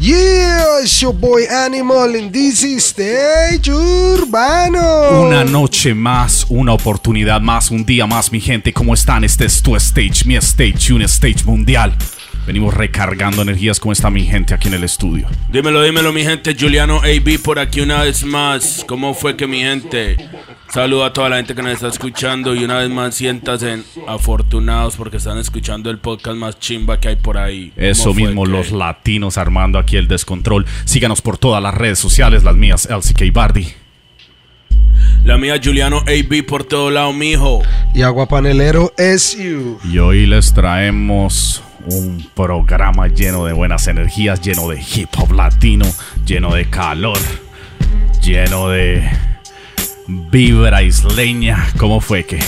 Yeah, it's your boy Animal in this stage urbano. Una noche más, una oportunidad más, un día más, mi gente. ¿Cómo están? Este es tu stage, mi stage, un stage mundial. Venimos recargando energías. ¿Cómo está mi gente aquí en el estudio? Dímelo, dímelo, mi gente. Juliano AB por aquí una vez más. ¿Cómo fue que mi gente? Saludo a toda la gente que nos está escuchando y una vez más siéntanse afortunados porque están escuchando el podcast más chimba que hay por ahí. ¿Cómo Eso mismo, que- los latinos armando aquí el descontrol. Síganos por todas las redes sociales, las mías, LCK Bardi. La mía Juliano AB por todo lado, mijo. Y Agua Panelero SU. Y hoy les traemos un programa lleno de buenas energías, lleno de hip hop latino, lleno de calor, lleno de vibra isleña. ¿Cómo fue que?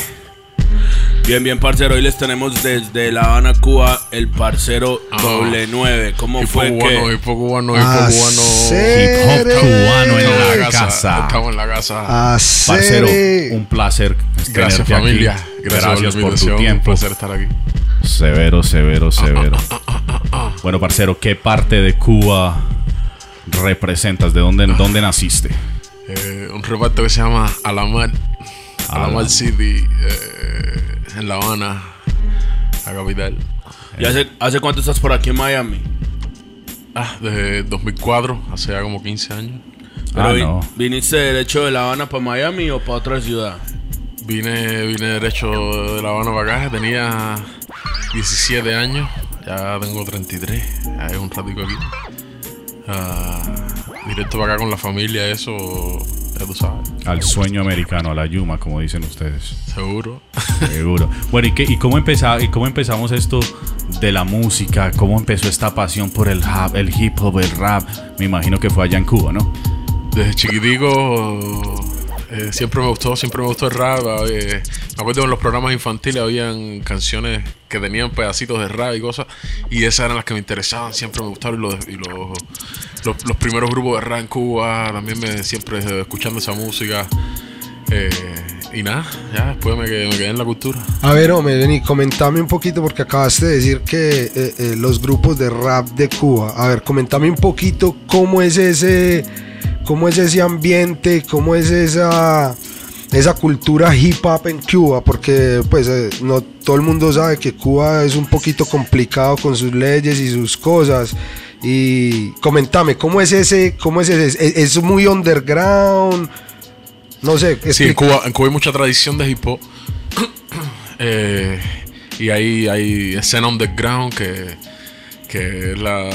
Bien, bien, parcero. Hoy les tenemos desde La Habana, Cuba, el parcero doble nueve. ¿Cómo Hipo fue cubano, que? hipo cubano, hipo Ah, cubano. Hip hop cubano en Estamos la casa. Estamos en la casa. Parcero, un placer. Gracias tenerte aquí. familia. Gracias, Gracias por tu invitación. Un tiempo. placer estar aquí. Severo, severo, severo. Bueno, parcero, ¿qué parte de Cuba representas? ¿De dónde, dónde naciste? Eh, un reparto que se llama Alamar. Alamar. City. eh, en La Habana. La capital. ¿Y hace, hace cuánto estás por aquí en Miami? Ah, desde 2004. Hace ya como 15 años. Pero Ah, vi- no. ¿Viniste derecho de La Habana para Miami o para otra ciudad? Vine, vine derecho de La Habana para acá. Tenía 17 años. Ya tengo 33. Ya es un ratico aquí. Ah, directo para acá con la familia, eso. Ya tú sabes. Al sueño americano, a la Yuma, como dicen ustedes. Seguro. Seguro. Bueno, ¿y, qué, y, cómo ¿y cómo empezamos esto de la música? ¿Cómo empezó esta pasión por el rap, el hip hop, el rap? Me imagino que fue allá en Cuba, ¿no? Desde chiquitico eh, siempre me gustó, siempre me gustó el rap. eh, me acuerdo en los programas infantiles habían canciones que tenían pedacitos de rap y cosas. Y esas eran las que me interesaban, siempre me gustaron. Y los, los, los- primeros grupos de rap en Cuba, también me siempre escuchando esa música. eh, y nada, ya después me quedé, me en la cultura. A ver, hombre, vení, comentame un poquito porque acabaste de decir que eh, los grupos de rap de Cuba. A ver, comentame un poquito cómo es ese, cómo es ese ambiente, cómo es esa, esa cultura hip hop en Cuba, porque pues eh, no todo el mundo sabe que Cuba es un poquito complicado con sus leyes y sus cosas. Y comentame, ¿cómo es ese, cómo es ese? ¿Es, es muy underground? No sé, Sí, en Cuba, en Cuba hay mucha tradición de hip hop. Eh, y hay, hay escena underground que, que es la,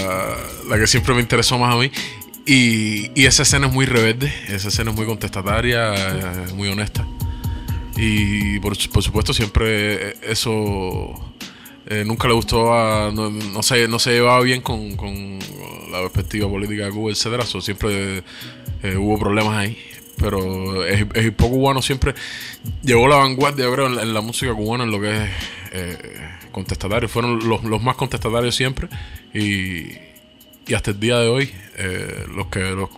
la que siempre me interesó más a mí. Y, esa escena es muy rebelde, esa escena es muy contestataria, muy honesta. Y por, por supuesto siempre eso eh, nunca le gustó. No, no se, no se llevaba bien con, con la perspectiva política de Cuba, etcétera. So, siempre eh, hubo problemas ahí. Pero el, el hip cubano siempre llevó la vanguardia, creo, en la, música cubana, en lo que es eh, contestatario. Fueron los, los más contestatarios siempre. Y hasta el día de hoy, eh, los que los,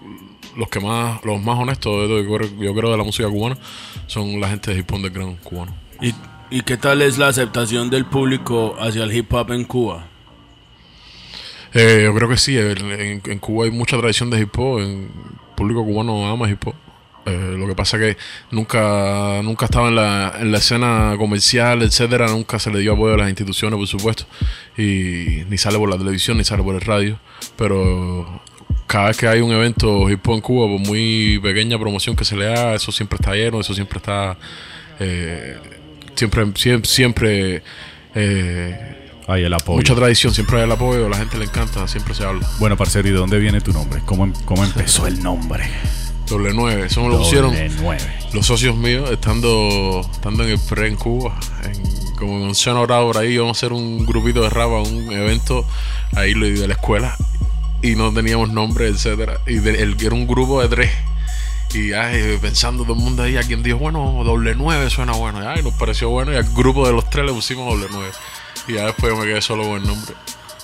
los que más los más honestos de- yo creo, yo creo de la música cubana son la gente de hip hop underground cubano. ¿Y, ¿Y qué tal es la aceptación del público hacia el hip hop en Cuba? Eh, yo creo que sí, en, en- Cuba hay mucha tradición de hip hop, el público cubano ama hip hop. Eh, lo que pasa que nunca nunca estaba en la, en la escena comercial, etcétera, nunca se le dio apoyo a las instituciones, por supuesto, y ni sale por la televisión, ni sale por el radio, pero cada vez que hay un evento hip hop en Cuba, por muy pequeña promoción que se le haga, eso siempre está lleno, eso siempre está eh, siempre siempre, siempre eh, Ahí el apoyo. mucha tradición, siempre hay el apoyo, a la gente le encanta, siempre se habla. Bueno, parcero, ¿y de dónde viene tu nombre? ¿Cómo, em- cómo empezó el nombre? Doble 9, eso me lo pusieron los socios míos estando, estando en el pre en Cuba, en, como en onceavo grado por ahí, íbamos a hacer un grupito de rap a un evento ahí de la escuela y no teníamos nombre, etcétera. Y de- el, era un grupo de tres. Y ay, pensando todo el mundo ahí, alguien dijo, bueno, doble nueve suena bueno. Y ay, nos pareció bueno y al grupo de los tres le pusimos doble nueve. Y ya después me quedé solo con el nombre.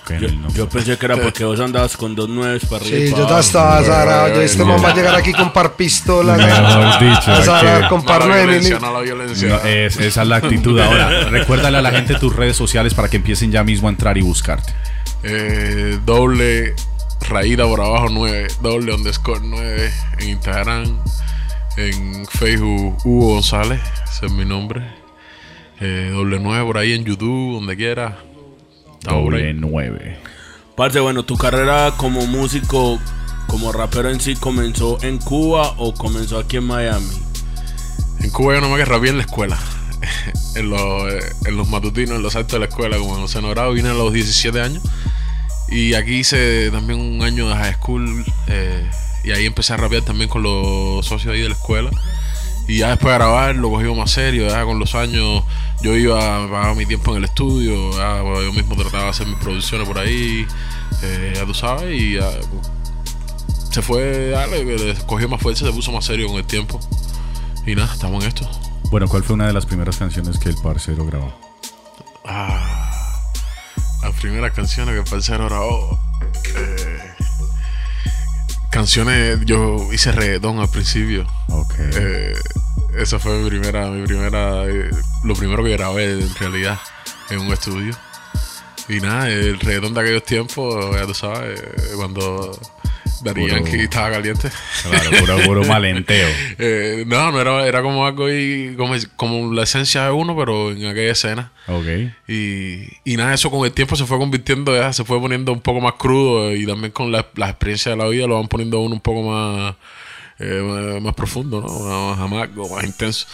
Que Yo, pensé que era porque vos andabas con dos nueves para arriba. Sí, para yo abajo. estaba azarado. Yo, este man va a llegar aquí con par pistolas. Mejor dicho, Azarado aquí. con par la violencia. No, es- esa es la actitud. Ahora, recuérdale a la gente tus redes sociales para que empiecen ya mismo a entrar y buscarte. Eh, doble Raída por abajo 9, doble underscore 9 en Instagram, en Facebook Hugo González, ese es mi nombre. Eh, doble 9 por ahí en YouTube, donde quiera. Doble ahí. 9. Parce, bueno, tu carrera como músico, como rapero en sí, ¿comenzó en Cuba o comenzó aquí en Miami? En Cuba yo no me que rapeé en la escuela. en, los, eh, en los matutinos, en los actos de la escuela, como en los grado, vine a los 17 años. Y aquí hice también un año de high school. eh, y ahí empecé a rapear también con los socios ahí de la escuela. Y ya después de grabar lo cogí más serio. Ya con los años yo iba a pagar mi tiempo en el estudio. ya, yo mismo trataba de hacer mis producciones por ahí. eh, ya tú sabes. Y ya, se fue, dale, que cogió más fuerza, se puso más serio con el tiempo. Y nada, estamos en esto. Bueno, ¿cuál fue una de las primeras canciones que el parcero grabó? Ah, las primeras canciones que el parcero grabó. eh, canciones, yo hice reggaetón al principio. Ok. Eh, esa fue mi primera, mi primera, eh, lo primero que grabé en realidad en un estudio. Y nada, el reggaetón de aquellos tiempos, ya tú sabes, eh, cuando Yankee estaba caliente. Claro, puro, puro malenteo. Eh, no, no era, era como algo y como, como la esencia de uno, pero en aquella escena. Ok. Y, y nada, eso con el tiempo se fue convirtiendo, ya se fue poniendo un poco más crudo eh, y también con la- las experiencias de la vida lo van poniendo a uno un poco más, eh, más, más profundo, ¿no? Más amargo, más intenso.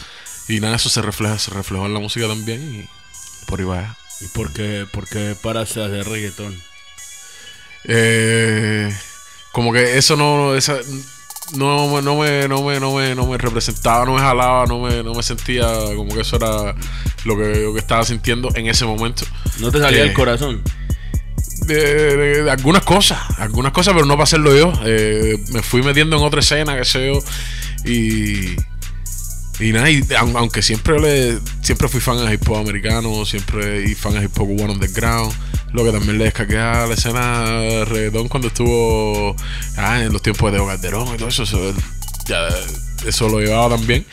Y nada, eso se refleja, se reflejó en la música también y por ahí va. ya. ¿Y por qué, por qué paraste de hacer reggaetón? Eh, como que eso no, esa, no, me- no, me, no, me, no, me, no me representaba, no me jalaba, no me, no me sentía como que eso era lo que, lo que estaba sintiendo en ese momento. ¿No te salía Eh, el corazón? de, de- de algunas cosas, algunas cosas, pero no para hacerlo yo. Eh, me fui metiendo en otra escena, que sé yo, y, y nada, y aun- aunque siempre le, siempre fui fan de hip hop americano, siempre y fan de hip hop cubano underground, lo que también le descargué a la escena reggaetón cuando estuvo ah, en los tiempos de Calderón y todo eso, eso, ya, eso lo llevaba también.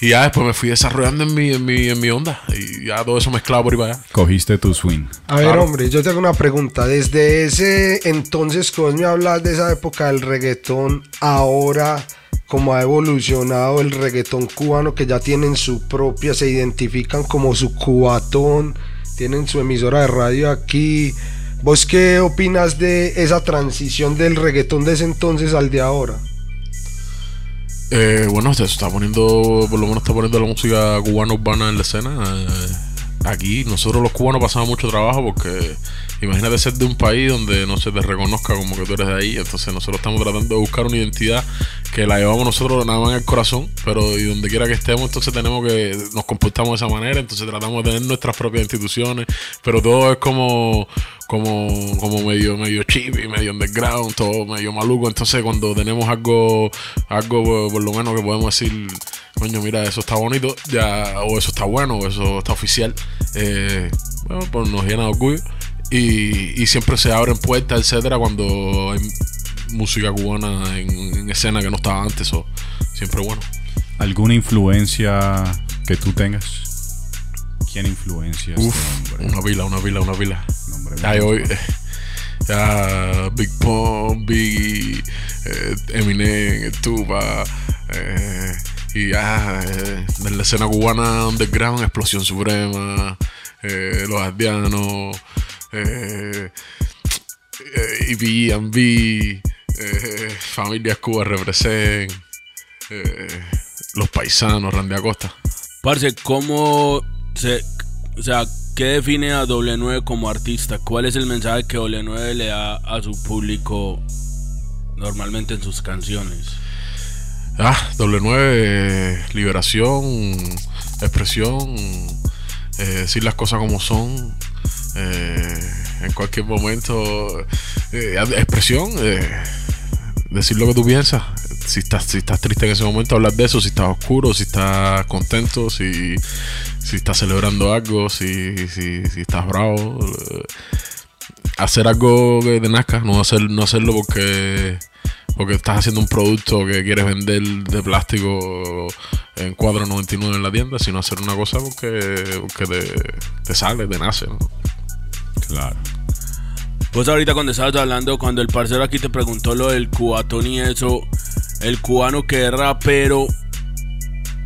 Y ya después me fui desarrollando en mi, en mi, en mi onda. Y ya todo eso mezclado por ahí para allá. Cogiste tu swing. A ver, Claro. hombre, yo te hago una pregunta. Desde ese entonces vos me hablas de esa época del reggaetón, ahora, como ha evolucionado el reggaetón cubano, que ya tienen su propia, se identifican como su cubatón, tienen su emisora de radio aquí. ¿Vos qué opinas de esa transición del reggaetón de ese entonces al de ahora? Eh, bueno, se está poniendo, por lo menos está poniendo la música cubana urbana en la escena. Eh, aquí nosotros los cubanos pasamos mucho trabajo porque imagínate ser de un país donde no se te reconozca como que tú eres de ahí. Entonces nosotros estamos tratando de buscar una identidad que la llevamos nosotros nada más en el corazón, pero y donde quiera que estemos, entonces tenemos que nos comportamos de esa manera. Entonces tratamos de tener nuestras propias instituciones, pero todo es como como, como medio, medio y medio underground, todo medio maluco. Entonces, cuando tenemos algo, algo por, por lo menos que podemos decir, coño, mira, eso está bonito, ya, o eso está bueno, o eso está oficial, eh, bueno, pues nos llena de orgullo. Y, y siempre se abren puertas, etcétera, cuando hay música cubana en, en escena que no estaba antes, o siempre bueno. ¿Alguna influencia que tú tengas? ¿Quién influencia este Uf, una pila, una pila, una pila. Nombre Ya mío. hoy, eh, ya Big Pump, Biggie, eh, Eminem, Tupac, eh, y ya eh, en la escena cubana underground, Explosión Suprema, eh, Los Ardianos, eh, eh, EPMB, eh, Familias Cuba Represent, eh, Los Paisanos, Randy Acosta. Parce, ¿cómo se... O sea, ¿qué define a Doble 9 como artista? ¿Cuál es el mensaje que Doble 9 le da a su público normalmente en sus canciones? Ah, doble nueve, eh, liberación, expresión, eh, decir las cosas como son, eh, en cualquier momento, eh, expresión, eh, decir lo que tú piensas. Si estás, si estás triste en ese momento, hablar de eso. Si estás oscuro, si estás contento, si, si estás celebrando algo, si, si, si estás bravo. hacer algo que te nazca, no, hacer, no hacerlo porque porque estás haciendo un producto que quieres vender de plástico en 4.99 en la tienda, sino hacer una cosa porque, porque te, te sale, te nace. ¿no? Claro. Vos ahorita cuando estabas hablando, cuando el parcero aquí te preguntó lo del cubatón y eso, el cubano que es rapero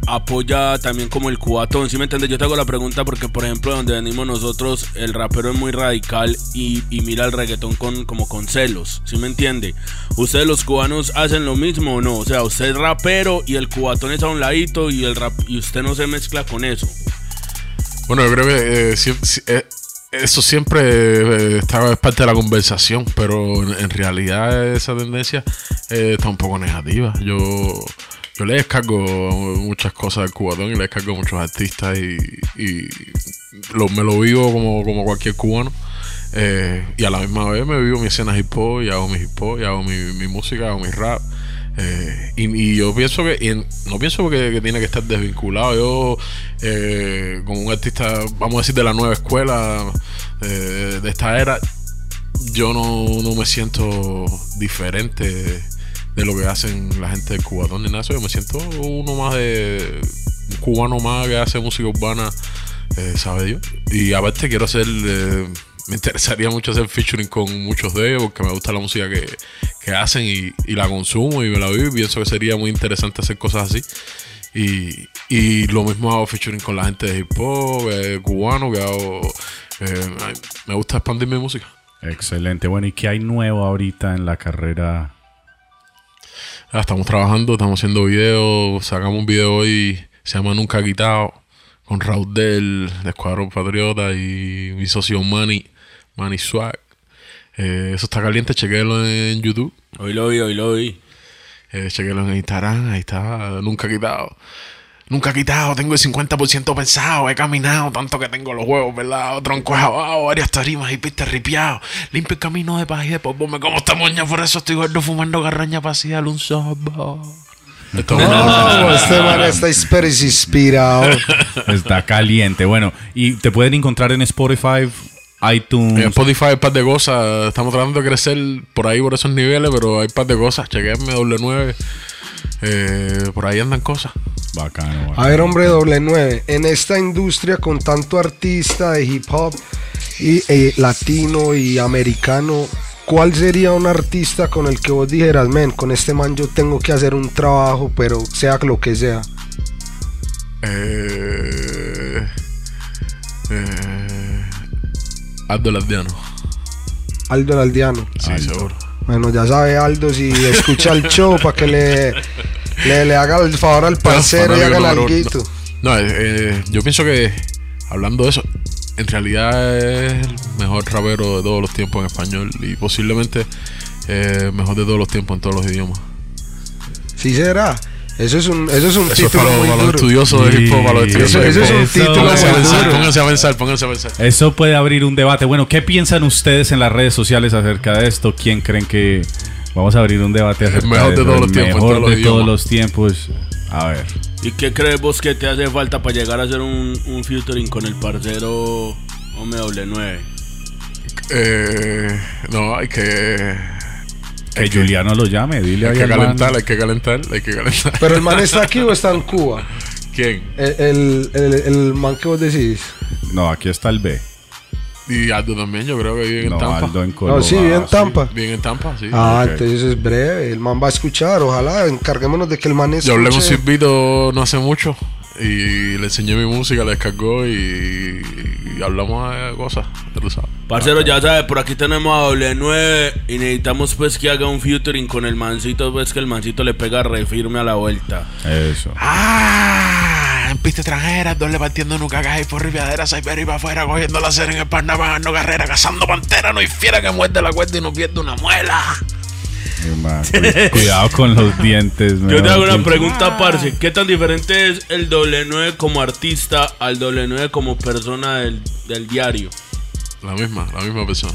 apoya también como el cubatón, ¿sí me entiendes? Yo te hago la pregunta porque, por ejemplo, donde venimos nosotros, el rapero es muy radical y, y mira el reggaetón con, como con celos, ¿sí me entiende? ¿Ustedes los cubanos hacen lo mismo o no? O sea, usted es rapero y el cubatón es a un ladito y, el rap, y usted no se mezcla con eso. Bueno, yo creo que eh, eh, eso siempre eh, está, es parte de la conversación, pero en, realidad esa tendencia eh, está un poco negativa. Yo, yo le descargo muchas cosas del cubatón y le descargo muchos artistas y, y lo- me lo vivo como, como cualquier cubano. Eh, y a la misma vez me vivo mi escena hip hop y hago mi hip hop y hago mi, mi música, hago mi rap. Eh, y, y yo pienso que, y no pienso que, tiene que estar desvinculado. Yo, eh, como un artista, vamos a decir, de la nueva escuela, eh, de esta era, yo no, no me siento diferente de lo que hacen la gente del cubatón ni nada. Yo me siento uno más de. un cubano más que hace música urbana, eh, sabe Dios. Y aparte quiero hacer. Me interesaría mucho hacer featuring con muchos de ellos porque me gusta la música que, que hacen y, y la consumo y me la vivo y pienso que sería muy interesante hacer cosas así. Y, y lo mismo hago featuring con la gente de hip hop, eh, cubano, que hago. eh, me gusta expandir mi música. Excelente. Bueno, ¿y qué hay nuevo ahorita en la carrera? Ah, estamos trabajando, estamos haciendo videos. Sacamos un video hoy, se llama Nunca Quitado, con Raúl del, de Escuadrón Patriota y mi socio Manny, Manny Swag. Eh, eso está caliente, chequéelo en YouTube, Hoy lo vi, hoy lo vi. eh, chequélo en Instagram, ahí está, Nunca Quitado. Nunca quitado, tengo el 50% pensado, he caminado tanto que tengo los huevos, ¿verdad? Tronco abajo, varias tarimas y pistas ripiados. Limpio el camino de paz y de polvo, me como esta moña, por eso estoy gordo fumando garraña para así un sorbo. No, este man está inspirado. Está caliente. Bueno, y te pueden encontrar en Spotify, iTunes. En Spotify hay un par de cosas. Estamos tratando de crecer por ahí, por esos niveles, pero hay un par de cosas. Chequenme W9. Eh, por ahí andan cosas. Bacano. A ver, hombre, doble nueve. En esta industria con tanto artista de hip hop y eh, latino y americano, ¿cuál sería un artista con el que vos dijeras, men, con este man yo tengo que hacer un trabajo, pero sea lo que sea? Eh, eh, Aldo Lardiano. Aldo el Aldeano. Sí, Aldo. seguro. Bueno, ya sabe Aldo si escucha el show para que le, le, le haga el favor al parcero y fanático hagan número alguito. No, eh, eh, yo pienso que hablando de eso, en realidad es el mejor rapero de todos los tiempos en español y posiblemente eh, mejor de todos los tiempos en todos los idiomas. Sí será. Eso es un, eso es un Eso es título para, muy para los duro. estudiosos de hip hop, para los Sí, estudiosos de eso es un título Pónganse a muy pensar, duro. pónganse a pensar, pónganse a pensar. Eso puede abrir un debate. Bueno, ¿qué piensan ustedes en las redes sociales acerca de esto? ¿Quién creen que vamos a abrir un debate acerca mejor de eso? todos los tiempos, mejor todos los de todos los tiempos. A ver. ¿Y qué crees vos que te hace falta para llegar a hacer un, un featuring con el parcero OM9? Eh, no, hay que. Que Juliano lo llame, dile Hay ahí que al man. calentar, hay que calentar, hay que calentar. Pero el man está aquí o está en Cuba. ¿Quién? El, el, el, el man que vos decís. No, aquí está el B. Y Aldo también, yo creo que vive en No, Tampa. Aldo en No, Colombia. sí, bien Tampa. Vive en Tampa, sí. Ah, entonces es breve. El man va a escuchar. Ojalá encarguémonos de que el man escuche. Yo hablé con Silvito no hace mucho y le enseñé mi música, la descargó y, y hablamos de cosas, ya tú sabes. Parcero, ya sabes, por aquí tenemos a W9 y necesitamos pues que haga un featuring con el mancito, pues que el mancito le pega re firme a la vuelta. Eso. Ah, en pista extranjera, doble partiendo nunca cae por ripiaderas, hay para afuera, cogiendo la cera en el parna, bajando carrera, cazando pantera, no hay fiera que muerde la cuerda y no pierde una muela. Cuidado con los dientes. Yo te hago una pregunta, parce. ¿Qué tan diferente es el W9 como artista al W9 como persona del, del diario? La misma, la misma persona.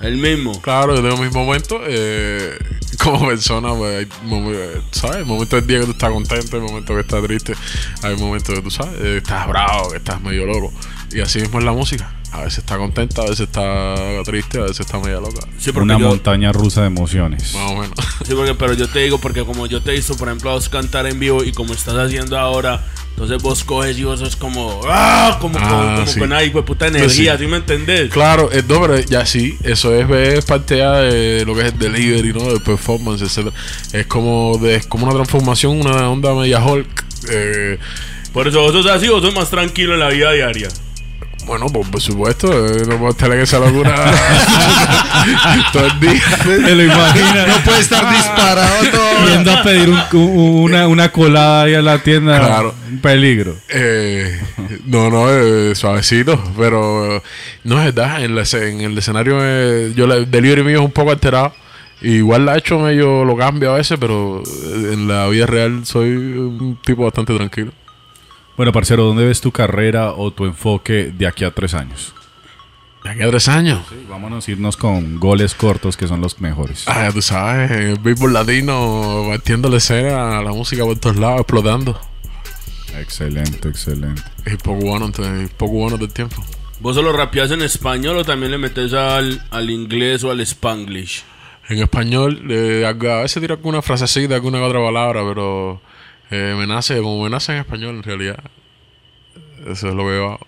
El mismo. Claro, yo tengo mis momentos. eh, como persona, pues hay ¿sabes? Hay momentos del día que tú estás contento, hay momentos que estás triste, hay momentos que tú sabes, eh, estás bravo, que estás medio loco. Y así mismo es la música. A veces está contenta, a veces está triste, a veces está medio loca. Sí, porque Una yo- montaña rusa de emociones. Más o menos. Sí, porque, pero yo te digo, porque como yo te hizo, por ejemplo, a vos cantar en vivo y como estás haciendo ahora, Entonces vos coges y vos sos como, ¡ah! Como, Ah, como, como sí. con ahí, pues puta energía, sí. ¿sí me entendés? Claro, eh, no, pero ya sí, eso es, es parte ya de lo que es el delivery, ¿no? De performance, etc. Es como, de, es como una transformación, una onda media Hulk. eh, Por eso vos sos así, vos sos más tranquilo en la vida diaria. Bueno, pues, por supuesto, eh, no puedo tener que esa locura todo el día. Te lo imaginas. No puede estar disparado todo. Yendo a pedir un- un- una, una colada ahí a la tienda. Claro. Un peligro. Eh, no, no, eh, suavecito, pero eh, no es verdad. En, la en el escenario, eh, yo la- el delivery mío es un poco alterado. Igual la he hecho medio, lo cambio a veces, pero eh, en la vida real soy un tipo bastante tranquilo. Bueno, parcero, ¿dónde ves tu carrera o tu enfoque de aquí a tres años? De aquí a tres años. Vámonos a irnos con goles cortos que son los mejores. Ah, ya tú sabes, el béisbol latino, batiendo la escena, la música por todos lados, explotando. Excelente, excelente. Es poco bueno, entonces, poco bueno del tiempo. ¿Vos solo rapeás en español o también le metes al, al inglés o al spanglish? En español, eh, a veces tiro alguna frasecita, alguna otra palabra, pero eh, me nace, como me nace en español en realidad. Eso es lo que yo hago.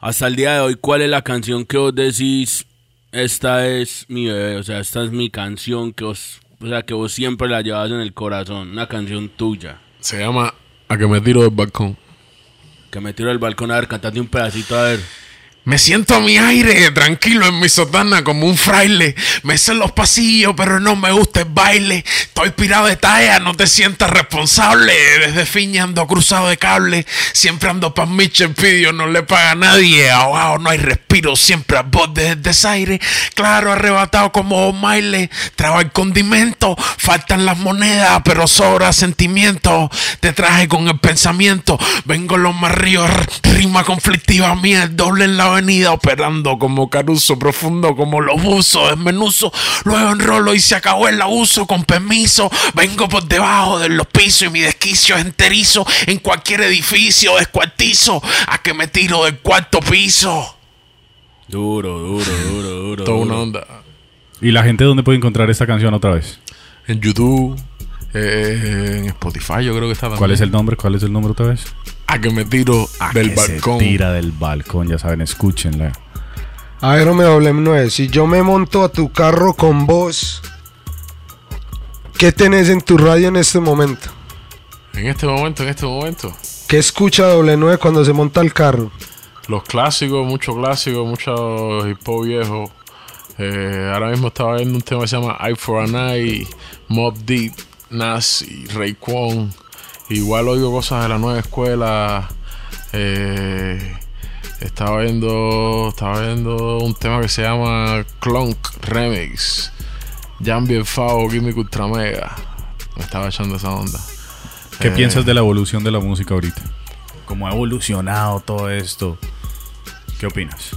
Hasta el día de hoy, ¿cuál es la canción que vos decís? Esta es mi bebé, o sea, esta es mi canción que vos, o sea, que vos siempre la llevas en el corazón, una canción tuya. Se llama A que me tiro del balcón. Que me tiro del balcón a ver, cantate un pedacito a ver. Me siento a mi aire, tranquilo en mi sotana como un fraile. Me sé los pasillos, pero no me gusta el baile. Estoy pirado de talla, no te sientas responsable. Desde fiña ando cruzado de cable. Siempre ando pa' mi chepidio, no le paga a nadie. Ahogado, no hay respiro, siempre al borde del desaire. Claro, arrebatado como O'Malley. Traba el condimento, faltan las monedas, pero sobra sentimiento. Te traje con el pensamiento. Vengo los más ríos, rima conflictiva mía, el doble en la avenida, operando como Caruso, profundo como los buzos, desmenuzo. Luego enrolo y se acabó el abuso, con permiso. Vengo por debajo de los pisos y mi desquicio es enterizo. En cualquier edificio descuartizo, a que me tiro del cuarto piso. Duro, duro, duro, duro. Toda una onda. ¿Y la gente dónde puede encontrar esta canción otra vez? En YouTube, eh, en Spotify, yo creo que está también. ¿Cuál es el nombre? ¿Cuál es el nombre otra vez? A que me tiro del Que se balcón. tira del balcón, ya saben, escúchenla. A ver, MW9, si yo me monto a tu carro con vos, ¿qué tenés en tu radio en este momento? En este momento, en este momento. ¿Qué escucha W9 cuando se monta al carro? Los clásicos, mucho clásico, mucho hip hop viejo. Eh, ahora mismo estaba viendo un tema que se llama Eye for an Eye, Mob Deep, Nas y Raekwon. Igual oigo cosas de la nueva escuela. Eh, estaba viendo, estaba viendo un tema que se llama Clunk Remix. Jambi Fao, Gimmicks Ultra Mega. Me estaba echando esa onda. ¿Qué Eh, piensas de la evolución de la música ahorita? ¿Cómo ha evolucionado todo esto? ¿Qué opinas?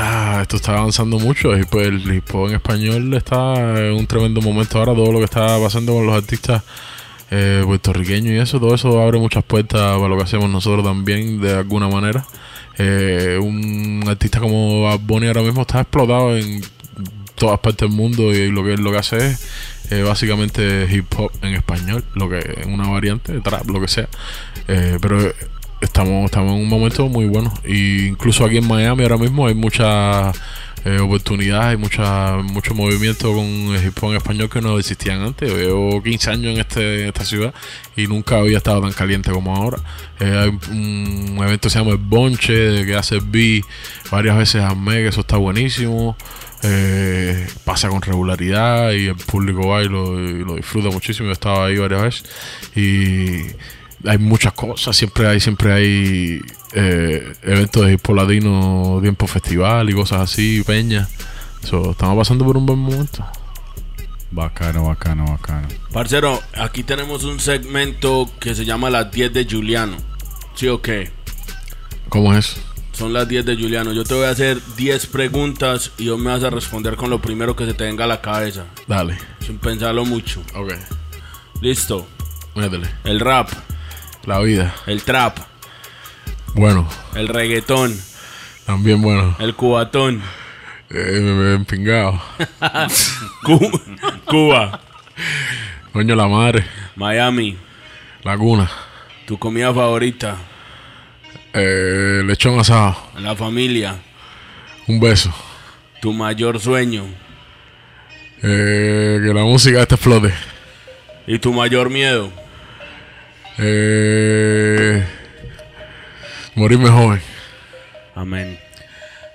Ah, esto está avanzando mucho. Y pues el hip hop en español está en un tremendo momento ahora. Todo lo que está pasando con los artistas eh, puertorriqueños y eso, todo eso abre muchas puertas para lo que hacemos nosotros también, de alguna manera. Eh, un artista como Bad ahora mismo está explotado en todas partes del mundo y lo que lo que hace es eh, básicamente hip hop en español, lo que una variante, trap, lo que sea. Eh, pero estamos, estamos en un momento muy bueno. Y incluso aquí en Miami ahora mismo hay muchas eh, oportunidades, hay mucha, mucho movimiento con hip hop en español que no existían antes. Llevo 15 años en, este, esta ciudad y nunca había estado tan caliente como ahora. Eh, hay un evento que se llama El Bonche, que hace B varias veces al mes, que eso está buenísimo. Eh, pasa con regularidad y el público va y lo, lo disfruta muchísimo. Yo estaba ahí varias veces y hay muchas cosas. Siempre hay, siempre hay eh, eventos de hip hop latino, tiempo festival y cosas así, peñas. So, estamos pasando por un buen momento. Bacano, bacano, bacano. Parcero, aquí tenemos un segmento que se llama las 10 de Juliano. ¿Sí o qué? ¿Cómo es? Son las 10 de Juliano. Yo te voy a hacer 10 preguntas y vos me vas a responder con lo primero que se te venga a la cabeza. Dale. Sin pensarlo mucho. Ok. Listo. Métele. El rap, La vida. el trap, Bueno. el reggaetón, También bueno. el cubatón, Eh, me, me empingado. Cu- Cuba, Coño la madre. Miami, La cuna. Tu comida favorita. Eh, lechón asado. La familia. Un beso. Tu mayor sueño. Eh, que la música este explote. Y tu mayor miedo. Eh, morirme joven. Amén.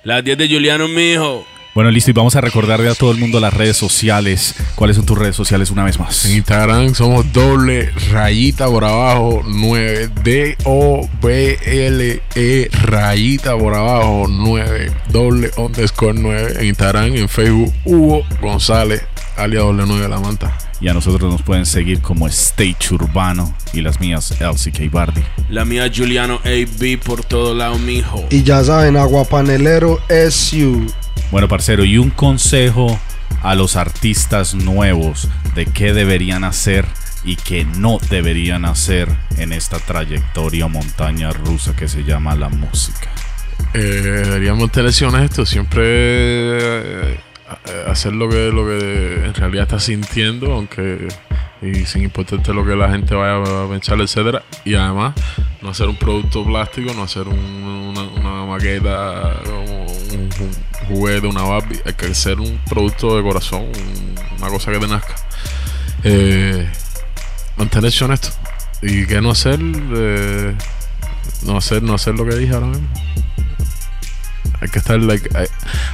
Las 10 de Juliano, mi hijo. Bueno, listo, y vamos a recordarle a todo el mundo las redes sociales. ¿Cuáles son tus redes sociales una vez más? En Instagram somos doble rayita por abajo 9 D O B L E rayita por abajo 9 doble underscore 9 en Instagram en Facebook Hugo González alias doble 9 la manta. Y a nosotros nos pueden seguir como Stage Urbano y las mías LCK Bardi. La mía Juliano AB por todo lado, mi hijo. Y ya saben, Aguapanelero SU. Bueno, parcero, y un consejo a los artistas nuevos de qué deberían hacer y qué no deberían hacer en esta trayectoria montaña rusa que se llama la música. Eh, deberíamos tener honestos, siempre eh, hacer lo que, lo que en realidad estás sintiendo, aunque y sin importarte lo que la gente vaya a pensar, etcétera. Y además, no hacer un producto plástico, no hacer un- una, maqueta un, un juguete, una Barbie. Hay que hacer un producto de corazón, un- una cosa que te nazca. Eh, mantenerse honesto. Y que no hacer, eh, no hacer, no hacer lo que dije ahora mismo. Hay que estar, like, hay,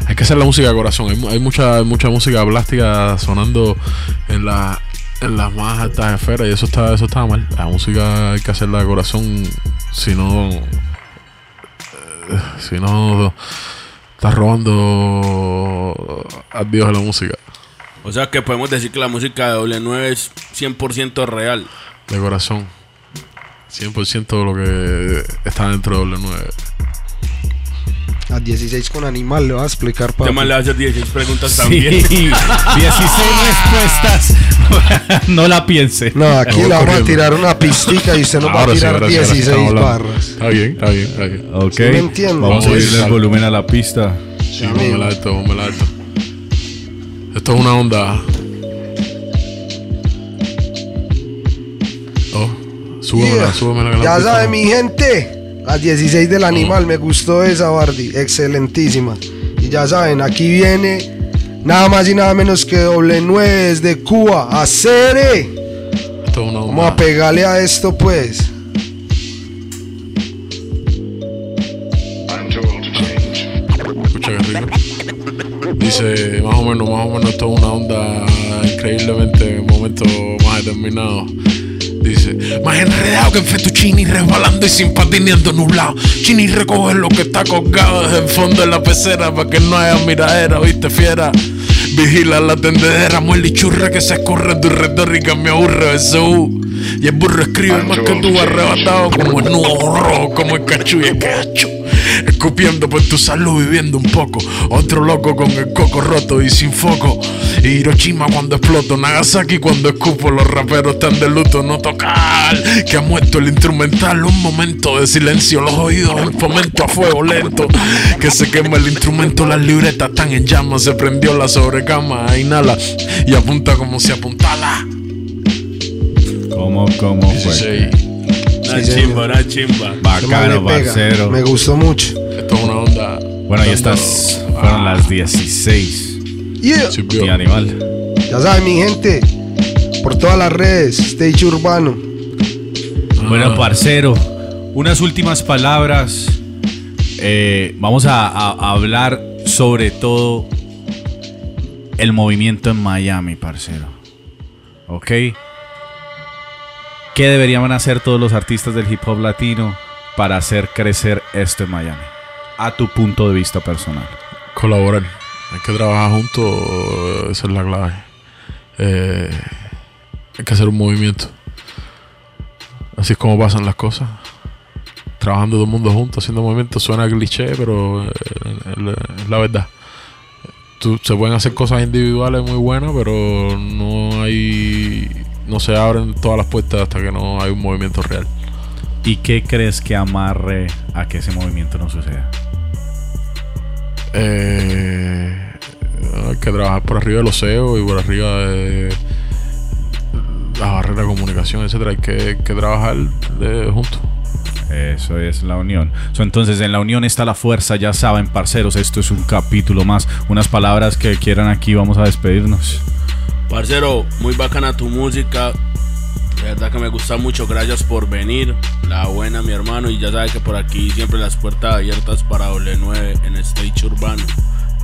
hay que hacer la música de corazón. Hay, mu- hay mucha, mucha música plástica sonando en la, en las más altas esferas y eso está, eso está mal. La música hay que hacerla de corazón, si no, eh, si no estás robando al Dios de la música O sea que podemos decir que la música de doble 9 es 100% real. de corazón. 100% de lo que está dentro de doble 9. A 16 con animal le voy a explicar para. man le hace 16 preguntas Sí, también. 16 respuestas. no la piense. No, aquí Vamos le vamos a tirar una pistica y usted nos va a sí, tirar ahora sí, ahora sí, 16 estamos hablando. barras. Está bien, está bien, está bien. Ok. Sí me entiendo. Vamos a Vamos a subirle ir el volumen a la pista. Sí, póngala alto, póngala alto. Esto es una onda. Oh, súbemela, Yeah. súbemela. que la Ya sabe mi gente. Las 16 del animal, me gustó esa Bardi, excelentísima. Y ya saben, aquí viene nada más y nada menos que doble 9 desde Cuba. A Cere. Vamos a pegarle a esto pues. Dice, más o menos, más o menos, esto es una onda increíblemente en momentos más determinados. Dice, más enredado que en fettuccini, resbalando y sin patineando nublado. Chini recoge lo que está colgado desde el fondo de la pecera para que no haya miradera, viste fiera. Vigila la tendedera, muele y churra que se escurre tu retórica, me aburre eso. Y el burro escribe más que tú arrebatado como el nudo rojo, como el cachu y el cacho. Escupiendo por tu salud, viviendo un poco. Otro loco con el coco roto y sin foco. Hiroshima cuando exploto, Nagasaki cuando escupo. Los raperos están de luto, no tocar. Que ha muerto el instrumental. Un momento de silencio, los oídos en fomento a fuego lento. Que se quema el instrumento, las libretas están en llamas. Se prendió la sobrecama, inhala y apunta como si apuntala. ¿Cómo, cómo fue? 16. Una chimba, una chimba. Bacano, parcero. Me gustó mucho. Esto es una onda. Bueno, y estas fueron las 16 Yeah. De animal. Ya saben mi gente. Por todas las redes, Stage Urbano. Bueno, parcero, unas últimas palabras. Eh, vamos a, a- a hablar sobre todo el movimiento en Miami, parcero. ¿Ok? ¿Qué deberían hacer todos los artistas del hip hop latino para hacer crecer esto en Miami? A tu punto de vista personal. Colaborar. Hay que trabajar juntos. Esa es la clave. Eh, hay que hacer un movimiento. Así es como pasan las cosas. Trabajando todo el mundo juntos, haciendo movimientos. Suena cliché, pero eh, es la verdad. Tú- se pueden hacer cosas individuales muy buenas, pero no hay. No se abren todas las puertas hasta que no hay un movimiento real. ¿Y qué crees que amarre a que ese movimiento no suceda? Eh, hay que trabajar por arriba de los CEOs y por arriba de las carrera de comunicación, etcétera. Hay que, que trabajar de, juntos. Eso es la unión. So, entonces, en la unión está la fuerza, ya saben, parceros, esto es un capítulo más. Unas palabras que quieran aquí, vamos a despedirnos. Parcero, muy bacana tu música. De verdad que me gusta mucho. Gracias por venir. La buena, mi hermano. Y ya sabes que por aquí siempre las puertas abiertas para doble 9 en Stage Urbano.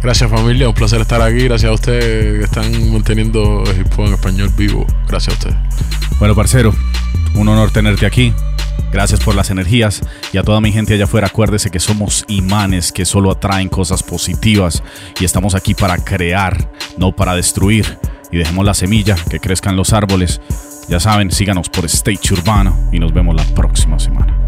Gracias familia, un placer estar aquí. Gracias a ustedes que están manteniendo el hip en español vivo. Gracias a ustedes. Bueno, parcero, un honor tenerte aquí. Gracias por las energías y a toda mi gente allá afuera, acuérdese que somos imanes que solo atraen cosas positivas y estamos aquí para crear, no para destruir. Y dejemos la semilla, que crezcan los árboles. Ya saben, síganos por Stage Urbano y nos vemos la próxima semana.